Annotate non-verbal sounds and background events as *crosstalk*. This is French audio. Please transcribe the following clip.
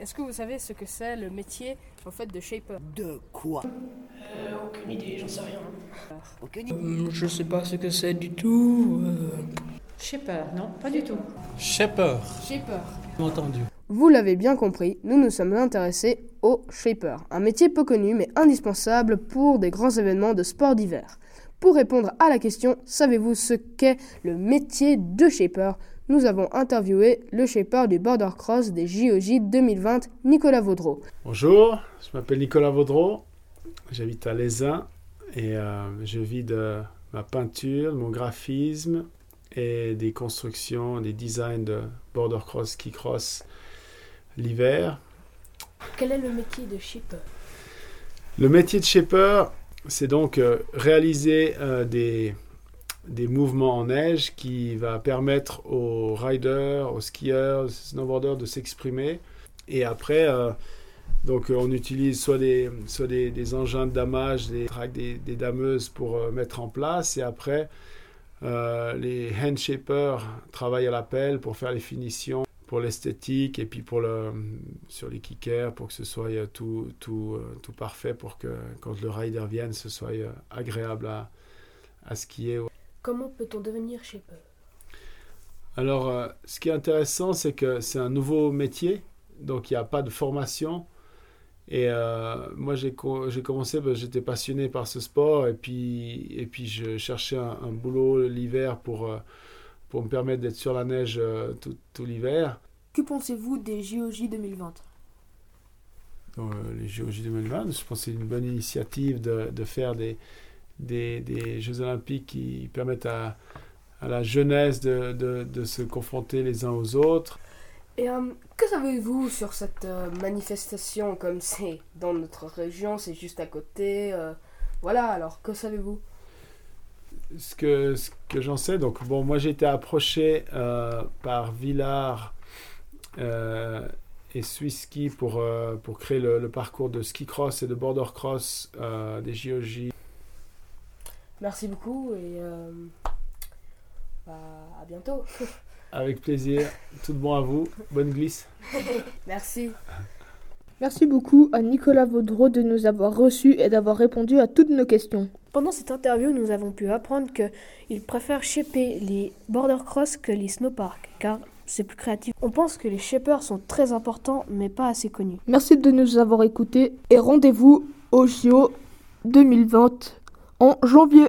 Est-ce que vous savez ce que c'est le métier en fait de shaper? De quoi? Euh, aucune idée, j'en sais rien. Aucune idée. Hum, Je sais pas ce que c'est du tout. euh, Shaper, non, pas du tout. Shaper, Shaper. entendu. Vous l'avez bien compris, nous nous sommes intéressés au shaper, un métier peu connu mais indispensable pour des grands événements de sport d'hiver. Pour répondre à la question, savez-vous ce qu'est le métier de shaper? Nous avons interviewé le shaper du border cross des JOJ 2020, Nicolas Vaudreau. Bonjour, je m'appelle Nicolas Vaudreau, j'habite à Lézin et euh, je vis de ma peinture, de mon graphisme et des constructions, des designs de border cross, ski cross l'hiver. Quel est le métier de shaper? Le métier de shaper, c'est donc euh, réaliser euh, des, des mouvements en neige qui va permettre aux riders, aux skieurs, aux snowboarders de s'exprimer. Et après, euh, donc euh, on utilise soit des, soit des, engins de damage, des des, des dameuses pour euh, mettre en place. Et après, les hand shapers travaillent à la pelle pour faire les finitions, pour l'esthétique et puis pour le, sur les kickers pour que ce soit tout, tout, tout parfait pour que quand le rider vienne, ce soit agréable à, à skier. Comment peut-on devenir shaper? Alors, euh, ce qui est intéressant, c'est que c'est un nouveau métier, donc il n'y a pas de formation. Et euh, moi, j'ai co- j'ai commencé, que j'étais passionné par ce sport, et puis, et puis je cherchais un, un boulot l'hiver pour, euh, pour me permettre d'être sur la neige tout, tout l'hiver. Que pensez-vous des JOJ 2020 Dans euh, les JOJ 2020, je pense que c'est une bonne initiative de, de faire des, des, des Jeux Olympiques qui permettent à, à la jeunesse de, de, de se confronter les uns aux autres. Et euh, que savez-vous sur cette euh, manifestation comme c'est dans notre région, c'est juste à côté euh, Voilà, alors que savez-vous? Ce que, ce que j'en sais, donc bon, moi j'ai été approché par Villard et pour, euh, pour créer le, le parcours de ski cross et de border cross des JOJ. Merci beaucoup et euh, bah, à bientôt. *laughs* Avec plaisir, tout bon à vous, bonne glisse. *laughs* Merci. Merci beaucoup à Nicolas Vaudreau de nous avoir reçus et d'avoir répondu à toutes nos questions. Pendant cette interview, nous avons pu apprendre qu'il préfère shaper les border cross que les snowparks, car c'est plus créatif. On pense que les shapers sont très importants, mais pas assez connus. Merci de nous avoir écoutés et rendez-vous au JO 2020 en janvier.